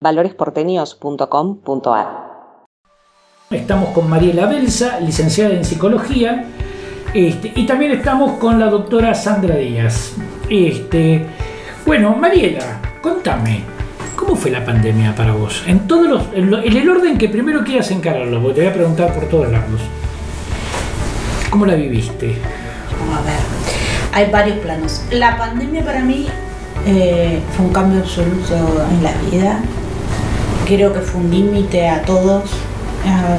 valoresporteños.com.ar. Estamos con Mariela Belsa, licenciada en psicología, este, y también estamos con la doctora Sandra Díaz. Este, bueno, Mariela, contame, ¿cómo fue la pandemia para vos? En todos los, en, el orden que primero quieras encararlo, porque te voy a preguntar por todos lados. ¿Cómo la viviste? A ver, hay varios planos. La pandemia para mí eh, fue un cambio absoluto en la vida. Creo que fue un límite a todos,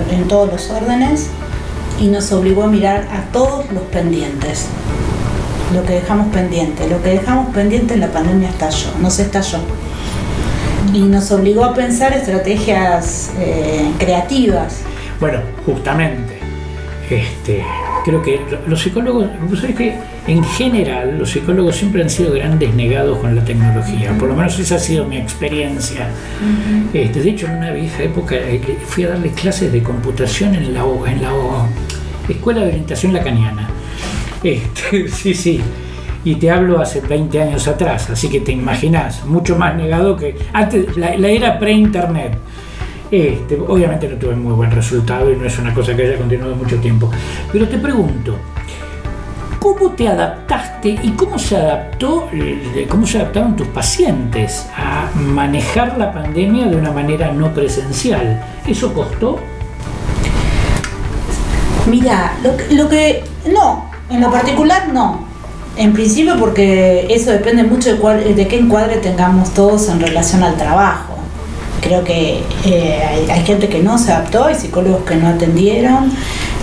en todos los órdenes, y nos obligó a mirar a todos los pendientes. Lo que dejamos pendiente, lo que dejamos pendiente en la pandemia estalló, nos estalló. Y nos obligó a pensar estrategias eh, creativas. Bueno, justamente, este, creo que los psicólogos, vos sabés que en general los psicólogos siempre han sido grandes negados con la tecnología, por lo menos esa ha sido mi experiencia. Este, de hecho, en una vieja época eh, fui a darle clases de computación en la, en la Escuela de Orientación Lacaniana. Este, sí, sí. Y te hablo hace 20 años atrás, así que te imaginas, mucho más negado que antes, la, la era pre-internet. Este, obviamente no tuve muy buen resultado y no es una cosa que haya continuado mucho tiempo. Pero te pregunto, ¿cómo te adaptaste y cómo se adaptó, eh, cómo se adaptaron tus pacientes a manejar la pandemia de una manera no presencial? ¿Eso costó? Mira, lo, que no, en lo particular no. En principio porque eso depende mucho de, de qué encuadre tengamos todos en relación al trabajo. Creo que eh, hay, gente que no se adaptó, hay psicólogos que no atendieron.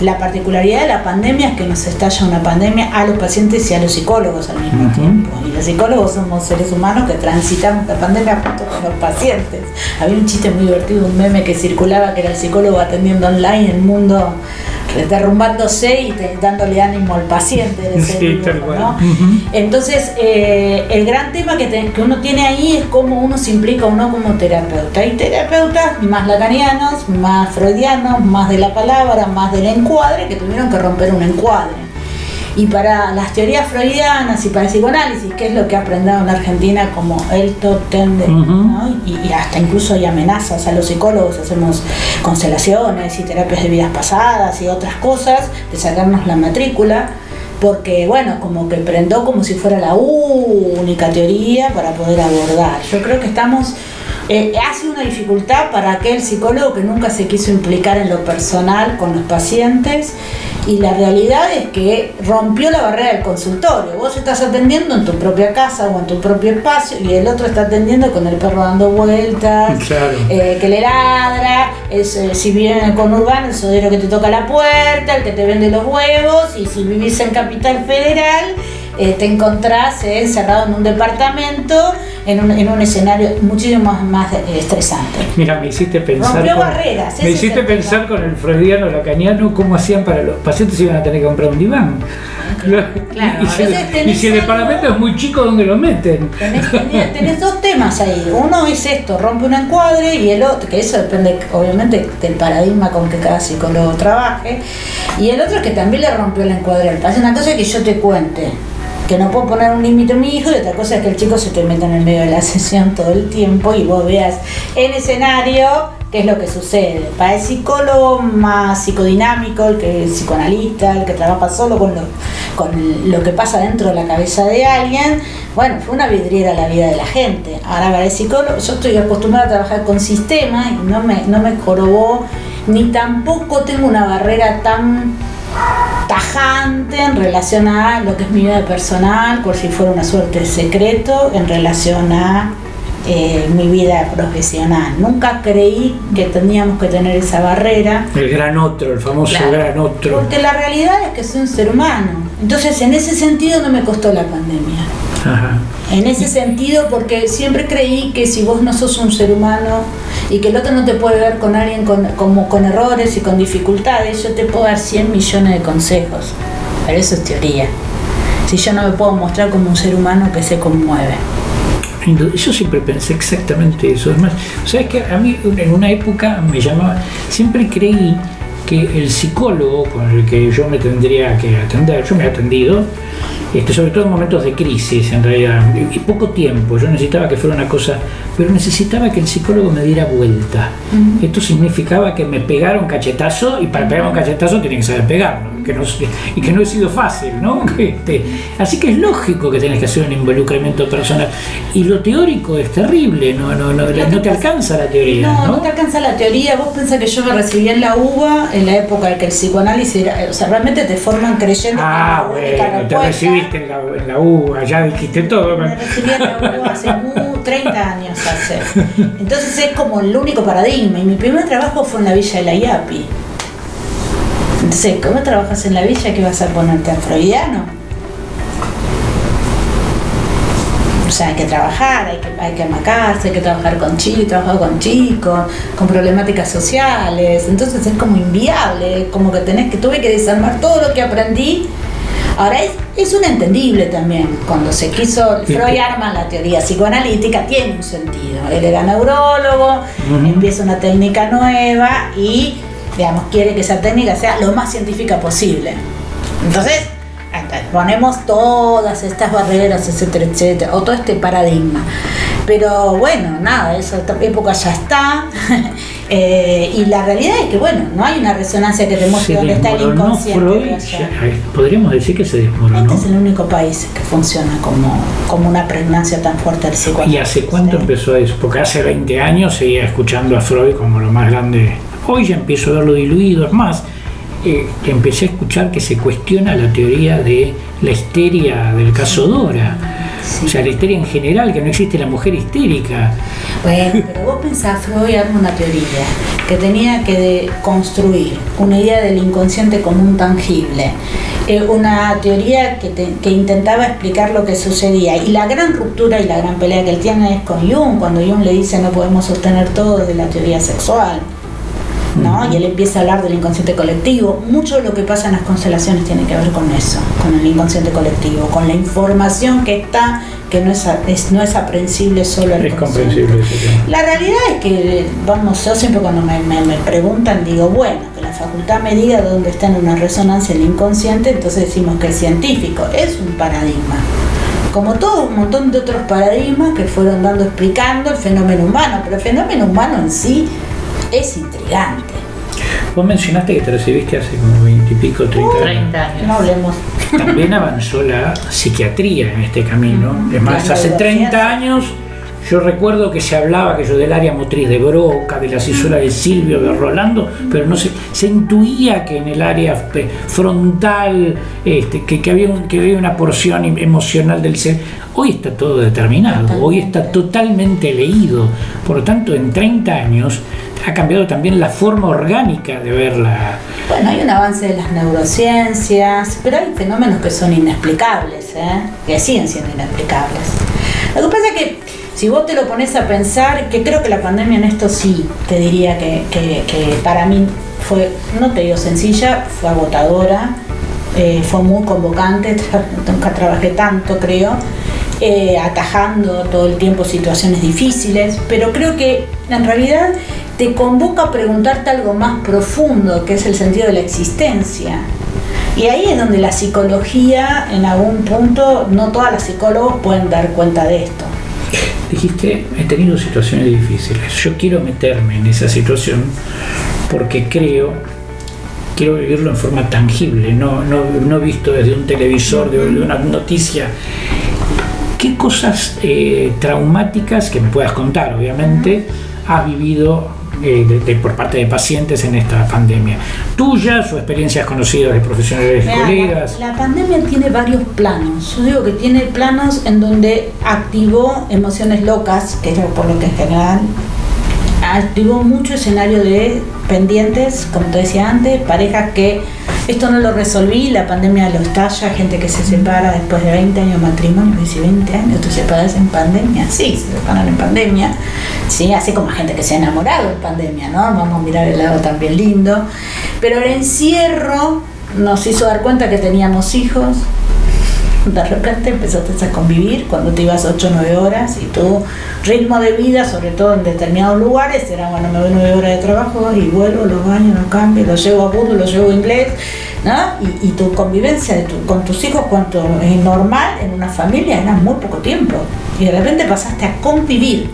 La particularidad de la pandemia es que nos estalla una pandemia a los pacientes y a los psicólogos al mismo tiempo. Y los psicólogos somos seres humanos que transitamos la pandemia junto con los pacientes. Había un chiste muy divertido, un meme que circulaba que era el psicólogo atendiendo online el mundo derrumbándose y dándole ánimo al paciente. Entonces, eh, el gran tema que, que, uno tiene ahí es cómo uno se implica o no como terapeuta. Hay terapeutas más lacanianos, más freudianos, más de la palabra, más del encuadre, que tuvieron que romper un encuadre. Y para las teorías freudianas y para el psicoanálisis, que es lo que ha aprendido en Argentina como el top ten, y, hasta incluso hay amenazas a los psicólogos, hacemos constelaciones y terapias de vidas pasadas y otras cosas, de sacarnos la matrícula, porque bueno, como que prendó como si fuera la única teoría para poder abordar. Yo creo que estamos eh, hace una dificultad para aquel psicólogo que nunca se quiso implicar en lo personal con los pacientes y la realidad es que rompió la barrera del consultorio. Vos estás atendiendo en tu propia casa o en tu propio espacio y el otro está atendiendo con el perro dando vueltas, eh, que le ladra, es, eh, si viene con urbano, el sodero que te toca la puerta, el que te vende los huevos y si vivís en Capital Federal eh, te encontrás encerrado en un departamento, en un, en un escenario muchísimo más, más eh, estresante. Mira, me hiciste pensar. con, barreras. Me hiciste pensar con el freudiano lacaniano cómo hacían para los pacientes iban a tener que comprar un diván. Claro, y, si, el departamento es muy chico, ¿dónde lo meten? Tenés, dos temas ahí. Uno es esto, rompe un encuadre, y el otro, que eso depende obviamente del paradigma con que cada psicólogo trabaje, y el otro es que también le rompió el encuadre al paciente. Una cosa es que yo te cuente que no puedo poner un límite a mi hijo y otra cosa es que el chico se te meta en el medio de la sesión todo el tiempo y vos veas en escenario qué es lo que sucede. Para el psicólogo más psicodinámico, el que es psicoanalista, el que trabaja solo con lo, con lo que pasa dentro de la cabeza de alguien, bueno, fue una vidriera la vida de la gente. Ahora para el psicólogo, yo estoy acostumbrada a trabajar con sistemas y no me, no me ni tampoco tengo una barrera tan tajante en relación a lo que es mi vida personal, por si fuera una suerte de secreto, en relación a eh, mi vida profesional. Nunca creí que teníamos que tener esa barrera. El gran otro, el famoso gran otro. Porque la realidad es que soy un ser humano. Entonces, en ese sentido no me costó la pandemia. En ese sentido, porque siempre creí que si vos no sos un ser humano y que el otro no te puede ver con alguien con, como con errores y con dificultades, yo te puedo dar 100 millones de consejos. Pero eso es teoría. Si yo no me puedo mostrar como un ser humano que se conmueve. Yo siempre pensé exactamente eso. Además, ¿sabes que A mí en una época me llamaba, siempre creí que el psicólogo con el que yo me tendría que atender, yo me he atendido, este, sobre todo en momentos de crisis en realidad, y poco tiempo, yo necesitaba que fuera una cosa, pero necesitaba que el psicólogo me diera vuelta. Esto significaba que me pegara un cachetazo, y para pegar un cachetazo tiene que saber pegarlo, que no, y que no he sido fácil, ¿no? Este, así que es lógico que tenés que hacer un involucramiento personal. Y lo teórico es terrible, no, no, no, no te alcanza la teoría. No, no, te alcanza la teoría. Vos pensás que yo me recibí en la UBA en la época en que el psicoanálisis era, o sea, realmente te forman creyendo ah, bueno, te en la, UBA, ya dijiste todo. Me recibí en la UBA hace 30 años. Entonces es como el único paradigma. Y mi primer trabajo fue en la villa de la IAPI. Entonces, ¿cómo trabajas en la villa que vas a ponerte a freudiano? O sea, hay que trabajar, hay que, hay que amacarse, hay que trabajar con chicos, trabajar con chicos, con problemáticas sociales. Entonces es como inviable, como que tenés que tuve que desarmar todo lo que aprendí. Ahora es, es un entendible también. Cuando se quiso, Freud arma la teoría psicoanalítica, tiene un sentido. Él era neurólogo, empieza una técnica nueva y, digamos, quiere que esa técnica sea lo más científica posible. Entonces, ponemos todas estas barreras, etcétera, etcétera, o todo este paradigma. Pero bueno, nada, esa época ya está. Eh, y la realidad es que, bueno, no hay una resonancia que demuestre dónde está el inconsciente. podríamos decir que se desmoronó. Este es el único país que funciona como, como una pregnancia tan fuerte del psicoanálisis. ¿Y hace cuánto empezó eso? Porque hace 20 años seguía escuchando a Freud como lo más grande. Hoy ya empiezo a verlo diluido, es más eh, empecé a escuchar que se cuestiona la teoría de la histeria del caso Dora. O sea, la histeria en general, que no existe la mujer histérica. Bueno, pero vos pensás, Freud arma una teoría que tenía que construir una idea del inconsciente como un tangible, eh, una teoría que, que, intentaba explicar lo que sucedía. Y la gran ruptura y la gran pelea que él tiene es con Jung, cuando Jung le dice no podemos sostener todo de la teoría sexual. ¿No? Y él empieza a hablar del inconsciente colectivo. Mucho de lo que pasa en las constelaciones tiene que ver con eso, con el inconsciente colectivo, con la información que está que no es, no es aprensible solo al Es comprensible. La realidad es que, vamos, yo siempre cuando me, preguntan digo, bueno, que la facultad me diga dónde está en una resonancia el inconsciente, entonces decimos que es científico, es un paradigma como todo un montón de otros paradigmas que fueron dando explicando el fenómeno humano, pero el fenómeno humano en sí es intrigante. Vos mencionaste que te recibiste hace como 20 y pico, 30, 30 años. No hablemos. También avanzó la psiquiatría en este camino. Es más, hace 30 años yo recuerdo que se hablaba que yo del área motriz de Broca, de la cisuras de Silvio, de Rolando, pero no se, se intuía que en el área frontal, este, que, había que había una porción emocional del ser. Hoy está todo determinado, hoy está totalmente leído. Por lo tanto, en 30 años ha cambiado también la forma orgánica de verla. Bueno, hay un avance de las neurociencias, pero hay fenómenos que son inexplicables, ¿eh? que siguen siendo inexplicables. Lo que pasa es que si vos te lo pones a pensar, que creo que la pandemia en esto sí, te diría que, para mí fue, no te digo sencilla, fue agotadora, eh, fue muy convocante, nunca trabajé tanto creo, eh, atajando todo el tiempo situaciones difíciles, pero creo que en realidad te convoca a preguntarte algo más profundo, que es el sentido de la existencia. Y ahí es donde la psicología, en algún punto, no todas las psicólogos pueden dar cuenta de esto. Dijiste, he tenido situaciones difíciles. Yo quiero meterme en esa situación porque creo, quiero vivirlo en forma tangible, no, no, no visto desde un televisor, de una noticia. ¿Qué cosas eh, traumáticas, que me puedas contar obviamente, has vivido eh, por parte de pacientes en esta pandemia? ¿Tuyas o experiencias conocidas de profesionales y colegas? La, pandemia tiene varios planos. Yo digo que tiene planos en donde activó emociones locas, que es por lo que en general activó mucho escenario de pendientes, como te decía antes, parejas que esto no lo resolví, la pandemia lo estalla, gente que se separa después de 20 años de matrimonio, dice 20 años, ¿tú separas en pandemia? Sí, se separan en pandemia, sí, así como gente que se ha enamorado en pandemia, ¿no? Vamos a mirar el lado también lindo, pero el encierro nos hizo dar cuenta que teníamos hijos, de repente empezaste a convivir cuando te ibas 8 o 9 horas y tu ritmo de vida, sobre todo en determinados lugares, era bueno, me voy 9 horas de trabajo y vuelvo, los baños, los cambio, los llevo a fútbol, los llevo a inglés, ¿no? Y, tu convivencia con tus hijos, cuanto es normal en una familia, era muy poco tiempo. Y de repente pasaste a convivir.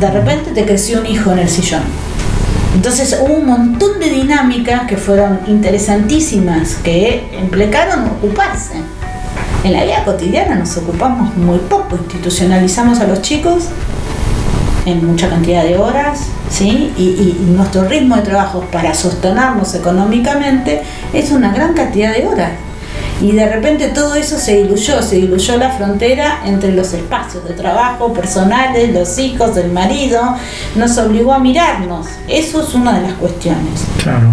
De repente te creció un hijo en el sillón. Entonces hubo un montón de dinámicas que fueron interesantísimas, que implicaron ocuparse. En la vida cotidiana nos ocupamos muy poco, institucionalizamos a los chicos en mucha cantidad de horas, ¿sí? Y, nuestro ritmo de trabajo para sostenernos económicamente es una gran cantidad de horas. Y de repente todo eso se diluyó, se diluyó la frontera entre los espacios de trabajo personales, los hijos, el marido, nos obligó a mirarnos. Eso es una de las cuestiones. Claro.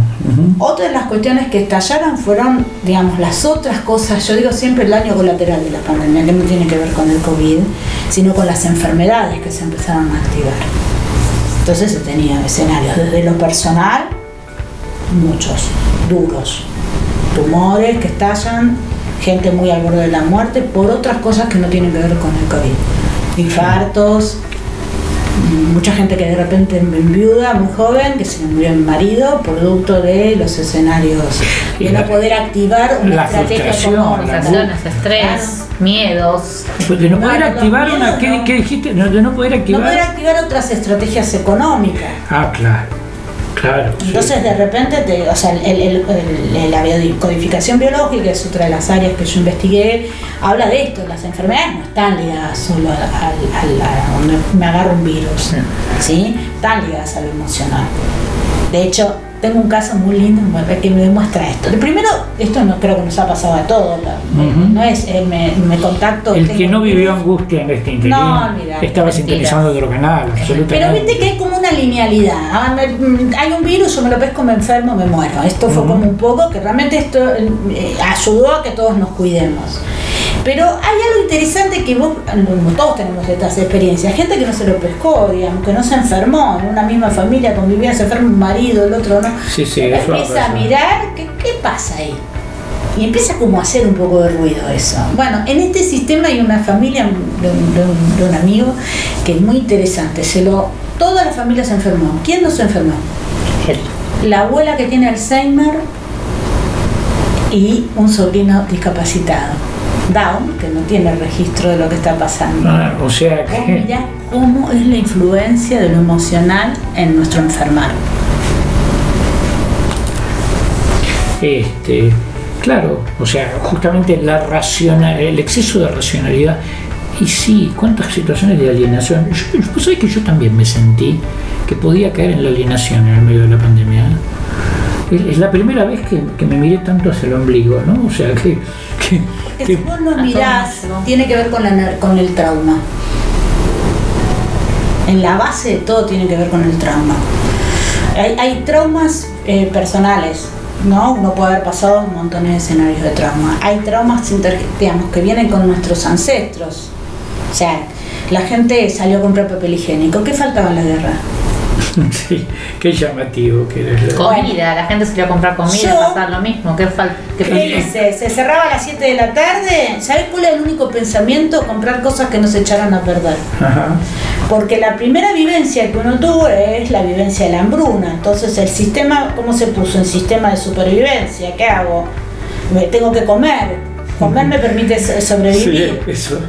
Otra de las cuestiones que estallaron fueron, digamos, las otras cosas, yo digo siempre el daño colateral de la pandemia, que no tiene que ver con el COVID, sino con las enfermedades que se empezaron a activar. Entonces se tenía escenarios desde lo personal, muchos, duros, tumores que estallan, gente muy al borde de la muerte, por otras cosas que no tienen que ver con el COVID. Infartos, mucha gente que de repente viuda, muy joven, que se murió el marido, producto de los escenarios, Y de no poder activar una la estrategia frustración, económica. la estrés, miedos. Pues de no poder no, activar una. ¿qué, qué dijiste? No, de no poder No poder activar otras estrategias económicas. Ah, claro. Claro. sí. Entonces de repente, te, o sea, el- el- el- la biodecodificación biológica es otra de las áreas que yo investigué, habla de esto, las enfermedades no están ligadas solo al- a donde me agarra un virus, ¿sí? Están ligadas a lo emocional. De hecho, tengo un caso muy lindo que me demuestra esto. De primero, esto no creo que nos ha pasado a todos, no es eh, me, me contacto. El que no vivió angustia en este interín No, olvidate, estaba sintonizando otro canal, absolutamente. Pero viste que hay como una linealidad. Ah, me- mm, Hay un virus, yo me lo pesco, me enfermo, me muero. Esto fue como un poco que realmente esto eh, ayudó a que todos nos cuidemos. Pero hay algo interesante que vos, todos tenemos estas experiencias, gente que no se lo pescó, digamos, que no se enfermó, en una misma familia convivía, se enferma un marido, el otro no. Sí, sí, eso empieza a mirar, ¿qué, qué pasa ahí? Y empieza como a hacer un poco de ruido eso. Bueno, en este sistema hay una familia de un, de un- de un amigo que es muy interesante. Se lo, toda la familia se enfermó. ¿Quién no se enfermó? La abuela que tiene Alzheimer y un sobrino discapacitado. Down, que no tiene registro de lo que está pasando. Ah, o sea que. cómo es la influencia de lo emocional en nuestro enfermar. Este, claro, o sea, justamente la racional, el exceso de racionalidad. Y sí, cuántas situaciones de alienación. Yo, vos sabés que yo también me sentí que podía caer en la alienación en el medio de la pandemia. Es, es la primera vez que, que me miré tanto hacia el ombligo, ¿no? O sea, que. que- Que si vos todos mirás, tiene que ver con, la con el trauma. En la base de todo tiene que ver con el trauma. Hay, hay traumas eh, personales, ¿no? Uno puede haber pasado un montón de escenarios de trauma. Hay traumas digamos, que vienen con nuestros ancestros. O sea, la gente salió a comprar papel higiénico. ¿Qué faltaba en la guerra? sí, qué llamativo que eres. la- Comida, la gente se iba a comprar comida, Yo- pasar lo mismo. ¿Qué falta? ¿Qué hice? Se cerraba a las 7 de la tarde. ¿Sabes cuál es el único pensamiento? Comprar cosas que no se echaran a perder. Ajá. Porque la primera vivencia que uno tuvo es la vivencia de la hambruna. Entonces el sistema, ¿cómo se puso? En sistema de supervivencia. ¿Qué hago? Me tengo que comer. Comer me permite so- Sí, sobrevivir. eso.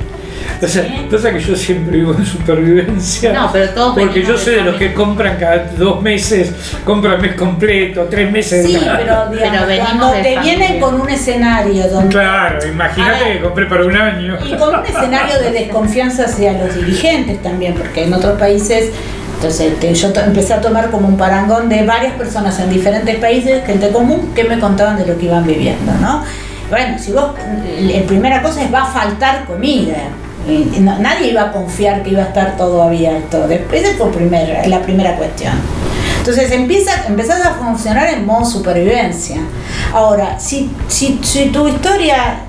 O sea, pasa que yo siempre vivo en supervivencia. No, pero todos Porque yo sé de los que compran cada dos meses, compran mes completo, tres meses. Sí, de- pero, digamos, Pero venimos cuando de te familia. vienen con un escenario donde Claro, imagínate que compré para un año. Y con un escenario de desconfianza hacia los dirigentes también, porque en otros países, entonces te- yo empecé a tomar como un parangón de varias personas en diferentes países, gente común, que me contaban de lo que iban viviendo, ¿no? Bueno, si vos, la primera cosa es va a faltar comida. Nadie iba a confiar que iba a estar todo abierto. Después esa fue primer- la primera cuestión. Entonces empieza, empezás a funcionar en modo supervivencia. Ahora, si, si, si tu historia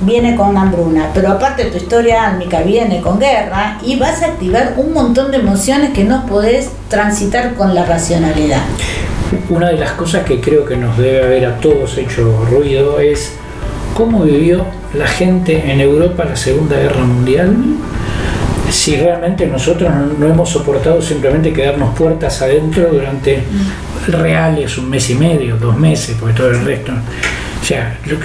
viene con hambruna, pero aparte tu historia álmica viene con guerra y vas a activar un montón de emociones que no podés transitar con la racionalidad. Una de las cosas que creo que nos debe haber a todos hecho ruido es cómo vivió la gente en Europa la Segunda Guerra Mundial. Si realmente nosotros no, no hemos soportado simplemente quedarnos puertas adentro durante reales un mes y medio, dos meses, porque todo el resto. O sea, lo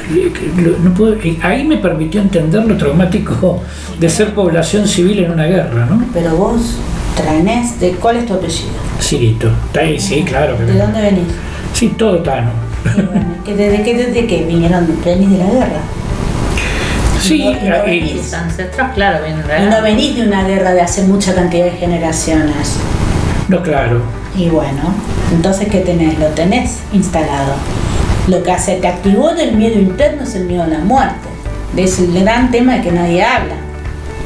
lo- no puedo- ahí me permitió entender lo traumático de ser población civil en una guerra, ¿no? Pero vos traenés, de, ¿cuál es tu apellido? Cirito. Está ahí, sí, claro. que- ¿De dónde venís? Sí, todo Tano. Bueno, ¿que ¿Desde qué, desde qué vinieron? ¿Venís de la guerra? Sí, no- venís. Ancestros, claro, vienen de no venís de una guerra de hace mucha cantidad de generaciones. no, claro. Y bueno, entonces ¿qué tenés? Lo tenés instalado. Lo que hace, te activó del miedo interno es el miedo a la muerte. De ese gran tema de que nadie habla.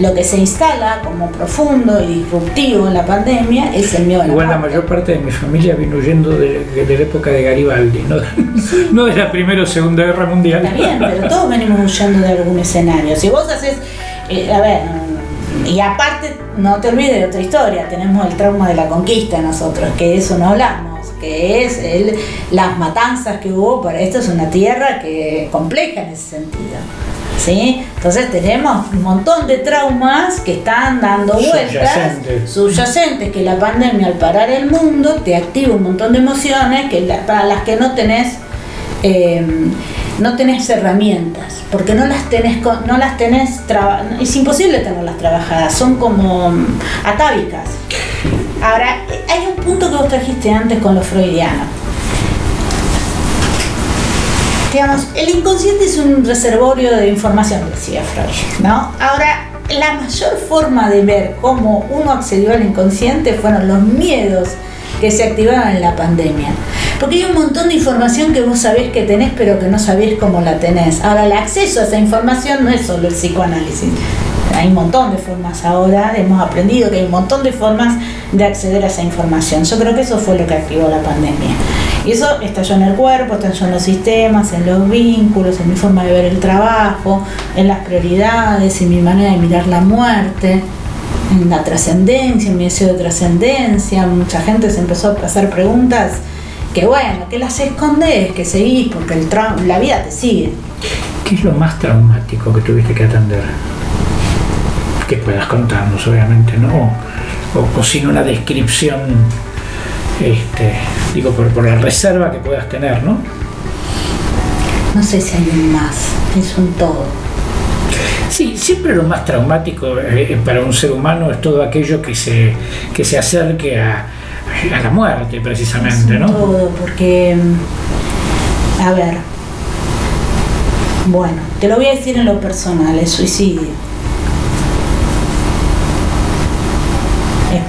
Lo que se instala como profundo y disruptivo en la pandemia es el miedo a la Igual la mayor parte de mi familia vino huyendo de, de la época de Garibaldi, no, no de la Primera o Segunda Guerra Mundial. Está bien, pero todos venimos huyendo de algún escenario. Si vos haces, eh, a ver, y aparte, no te olvides de otra historia, tenemos el trauma de la conquista nosotros, que de eso no hablamos, que es el, las matanzas que hubo, para esto es una tierra que compleja en ese sentido. ¿Sí? Entonces tenemos un montón de traumas que están dando vueltas, Subyacentes. subyacentes, que la pandemia al parar el mundo te activa un montón de emociones que la- para las que no tenés eh, no tenés herramientas, porque no las tenés, no las tenés, traba- es imposible tenerlas trabajadas, son como atávicas. Ahora, hay un punto que vos trajiste antes con los freudianos. Digamos, el inconsciente es un reservorio de información, decía Freud, ¿no? Ahora, la mayor forma de ver cómo uno accedió al inconsciente fueron los miedos que se activaban en la pandemia. Porque hay un montón de información que vos sabés que tenés, pero que no sabés cómo la tenés. Ahora, el acceso a esa información no es solo el psicoanálisis. Hay un montón de formas ahora, hemos aprendido que hay un montón de formas de acceder a esa información. Yo creo que eso fue lo que activó la pandemia. Y eso estalló en el cuerpo, estalló en los sistemas, en los vínculos, en mi forma de ver el trabajo, en las prioridades, en mi manera de mirar la muerte, en la trascendencia, en mi deseo de trascendencia. Mucha gente se empezó a hacer preguntas que bueno, que las escondes, que seguís, porque el la vida te sigue. ¿Qué es lo más traumático que tuviste que atender? Que puedas contarnos, obviamente, ¿no? O, o sin una descripción, este, digo, por, por la reserva que puedas tener, ¿no? No sé si hay un más, es un todo. Sí, siempre lo más traumático eh, para un ser humano es todo aquello que se, que se acerque a, a la muerte, precisamente, Es un ¿no? todo, porque, a ver, bueno, te lo voy a decir en lo personal, el suicidio.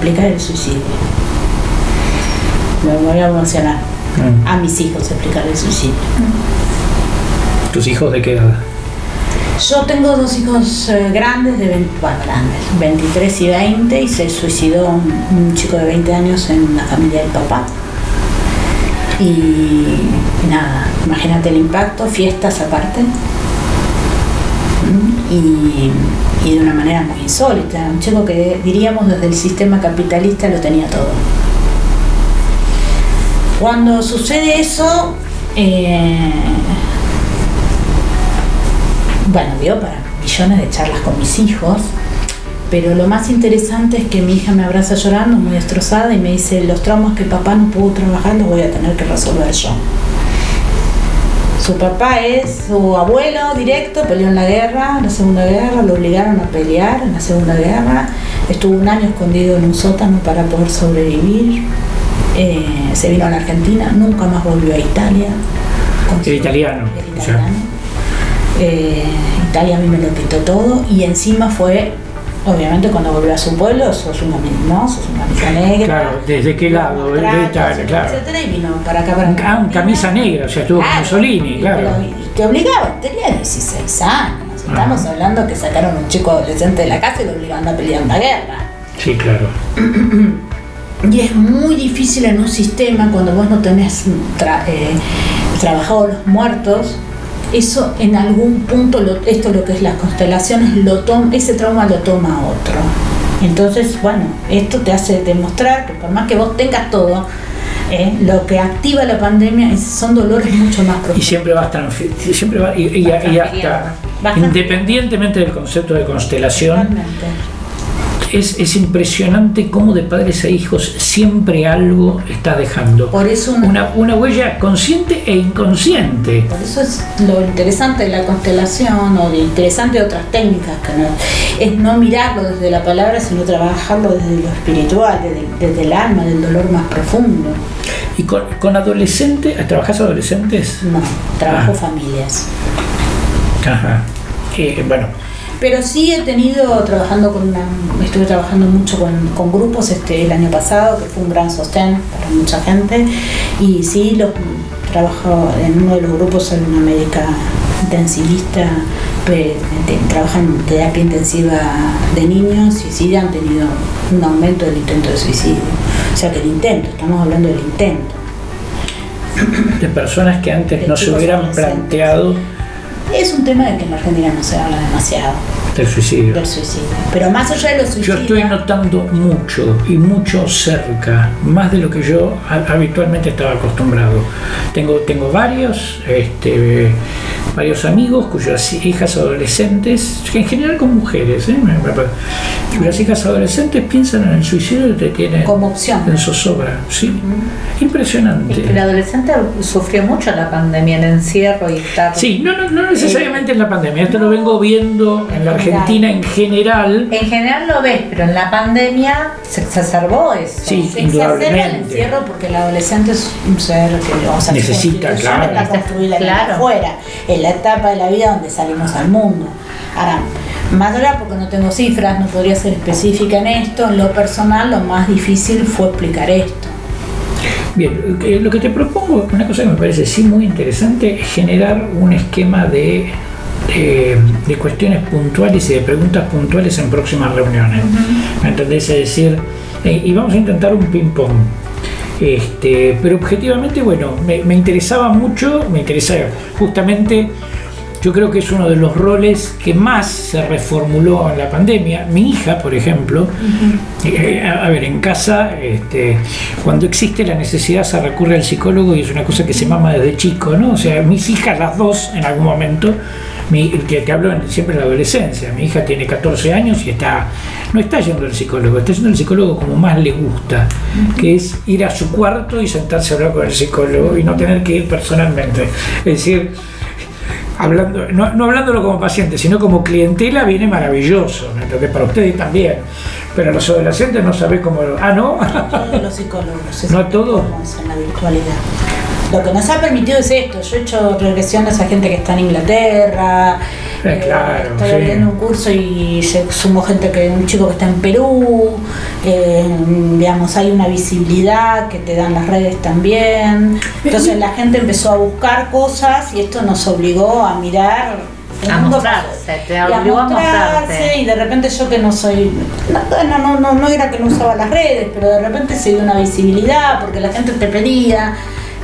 Explicar el suicidio. Me voy a emocionar. Mm. A mis hijos explicar el suicidio. ¿Tus hijos de qué edad? Yo tengo dos hijos eh, grandes, de 20, bueno, grandes, 23 y 20, y se suicidó un, un chico de 20 años en la familia del papá. Y, y nada, imagínate el impacto, fiestas aparte. Y, y de una manera muy insólita, un chico que diríamos desde el sistema capitalista lo tenía todo. Cuando sucede eso, eh, bueno, dio para millones de charlas con mis hijos, pero lo más interesante es que mi hija me abraza llorando, muy destrozada, y me dice, los traumas que papá no pudo trabajar los voy a tener que resolver yo. Su papá es su abuelo directo, peleó en la guerra, en la Segunda Guerra, lo obligaron a pelear en la Segunda Guerra, estuvo un año escondido en un sótano para poder sobrevivir, Eh, se vino a la Argentina, nunca más volvió a Italia. Era italiano. O sea, italiano. Eh, Italia a mí me lo quitó todo y encima fue, obviamente cuando volvió a su pueblo, sos una, ¿no? sos una camisa negra. Claro, ¿desde qué lado? De Italia, claro. etcétera, y vino para acá para Ah, un camisa negra, o sea, estuvo con Claro, Mussolini, y claro. y te obligaban, tenía 16 años. Estamos hablando que sacaron a un chico adolescente de la casa y lo obligaban a pelear una guerra. Sí, claro. Y es muy difícil en un sistema cuando vos no tenés tra- eh, trabajado los muertos. Eso en algún punto, lo- esto lo que es las constelaciones, lo toma, ese trauma lo toma otro. Entonces, bueno, esto te hace demostrar que por más que vos tengas todo, eh, lo que activa la pandemia es- son dolores mucho más Y profundos. siempre vas siempre va, y, y- y hasta independientemente del concepto de constelación, Totalmente. Es, es impresionante cómo de padres a hijos siempre algo está dejando. Por eso una, una huella consciente e inconsciente. Por eso es lo interesante de la constelación o lo interesante de otras técnicas, que no, es no mirarlo desde la palabra, sino trabajarlo desde lo espiritual, desde, desde el alma, del dolor más profundo. Y con, con adolescentes, ¿trabajás adolescentes? No, trabajo Ah. familias. Ajá. Eh, bueno, Pero sí he tenido trabajando con una, estuve trabajando mucho con, con grupos este el año pasado, que fue un gran sostén para mucha gente. Y sí los trabajo en uno de los grupos en una médica intensivista, pe- te- trabaja en terapia intensiva de niños y sí han tenido un aumento del intento de suicidio. O sea que el intento, estamos hablando del intento. de personas que antes De no se hubieran planteado Es un tema de que en Argentina no se habla demasiado del suicidio. del suicidio. Pero más allá de los Yo suicidios. estoy notando mucho y mucho cerca, más de lo que yo ha- habitualmente estaba acostumbrado. Tengo, tengo varios, este, varios amigos cuyas hijas adolescentes, que en general con mujeres, ¿eh? Cuyas hijas adolescentes piensan en el suicidio y te tienen como opción. en zozobra. Sí, impresionante. Es que el adolescente sufrió mucho la pandemia, el encierro y estar. Sí, no, no, no necesariamente en la pandemia, esto lo vengo viendo en la En Argentina en general. En general lo ves, pero en la pandemia se exacerbó eso. Sí. Se exacerba el encierro porque el adolescente es un ser que o sea, Necesita, claro. está construida en el Claro. afuera, en la etapa de la vida donde salimos al mundo. Ahora, más allá porque no tengo cifras, no podría ser específica en esto, en lo personal lo más difícil fue explicar esto. Bien, eh, lo que te propongo, una cosa que me parece sí muy interesante, es generar un esquema de, de, de cuestiones puntuales y de preguntas puntuales en próximas reuniones. ¿Me entendés? Es decir, eh, y vamos a intentar un ping-pong. Este, pero objetivamente, bueno, me, me interesaba mucho, me interesa justamente, yo creo que es uno de los roles que más se reformuló en la pandemia. Mi hija, por ejemplo, eh, a, a ver, en casa, este, cuando existe la necesidad se recurre al psicólogo y es una cosa que se mama desde chico, ¿no? O sea, mis hijas, las dos, en algún momento, mi, que te hablo siempre en la adolescencia, mi hija tiene 14 años y está, no está yendo al psicólogo, está yendo al psicólogo como más le gusta, que es ir a su cuarto y sentarse a hablar con el psicólogo y no tener que ir personalmente. Es decir, hablando, no, no hablándolo como paciente, sino como clientela, viene maravilloso, ¿me entendés? Para ustedes también. Pero los adolescentes no saben cómo. Ah, ¿no? Todos los psicólogos. ¿No todos? En la virtualidad. Lo que nos ha permitido es esto. Yo he hecho regresiones a gente que está en Inglaterra. Eh, claro, estoy sí. abriendo un curso y se sumó gente que un chico que está en Perú. eh, digamos, hay una visibilidad que te dan las redes también. Entonces la gente empezó a buscar cosas y esto nos obligó a mirar. A mostrarse, te y a obligó a mostrarse, y de repente yo que no soy no, no, no, no, no era que no usaba las redes pero de repente se dio una visibilidad porque la gente te pedía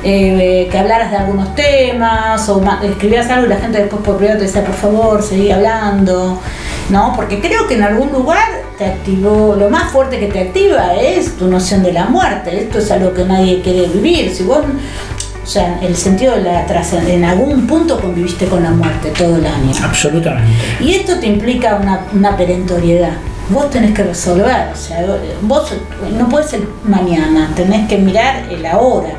eh, que hablaras de algunos temas o escribías algo y la gente después por privado te decía por favor seguí hablando no porque creo que en algún lugar te activó lo más fuerte que te activa es tu noción de la muerte esto es algo que nadie quiere vivir si vos o sea, el sentido de la trascend- en algún punto conviviste con la muerte todo el año. Absolutamente. Y esto te implica una, una perentoriedad. Vos tenés que resolver, o sea, vos no puedes ser mañana, tenés que mirar el ahora.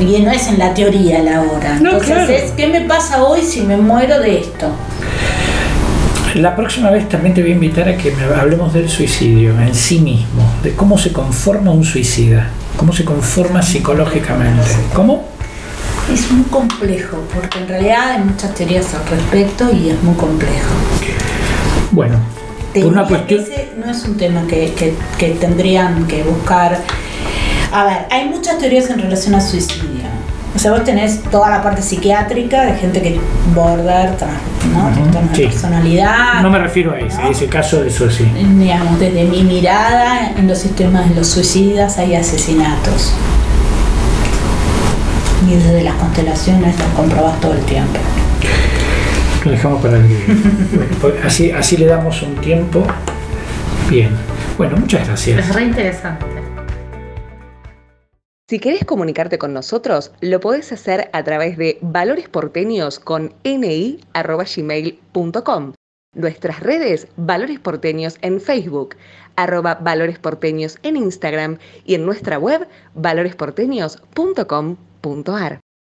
Y no es en la teoría el ahora. No, Entonces claro. es, ¿qué me pasa hoy si me muero de esto? La próxima vez también te voy a invitar a que me hablemos del suicidio en sí mismo, de cómo se conforma un suicida, cómo se conforma psicológicamente. ¿Cómo? Es muy complejo, porque en realidad hay muchas teorías al respecto y es muy complejo. Bueno, por una cuestión... ese no es un tema que, que- que tendrían que buscar. A ver, hay muchas teorías en relación al suicidio. O sea, vos tenés toda la parte psiquiátrica de gente que border, tra- ¿no? Ujú, Trastornos sí. de personalidad. No me refiero a ese, ¿no? ese caso de eso sí. Digamos, desde mi mirada en los sistemas de los suicidas hay asesinatos. Y desde las constelaciones lo comprobas todo el tiempo. Lo dejamos para el bueno, pues así, así le damos un tiempo. Bien. Bueno, muchas gracias. Es re interesante. Si querés comunicarte con nosotros, lo podés hacer a través de valoresporteños con ni@gmail.com Nuestras redes, Valores Porteños en Facebook, arroba Valores Porteños en Instagram y en nuestra web valoresporteños.com.ar.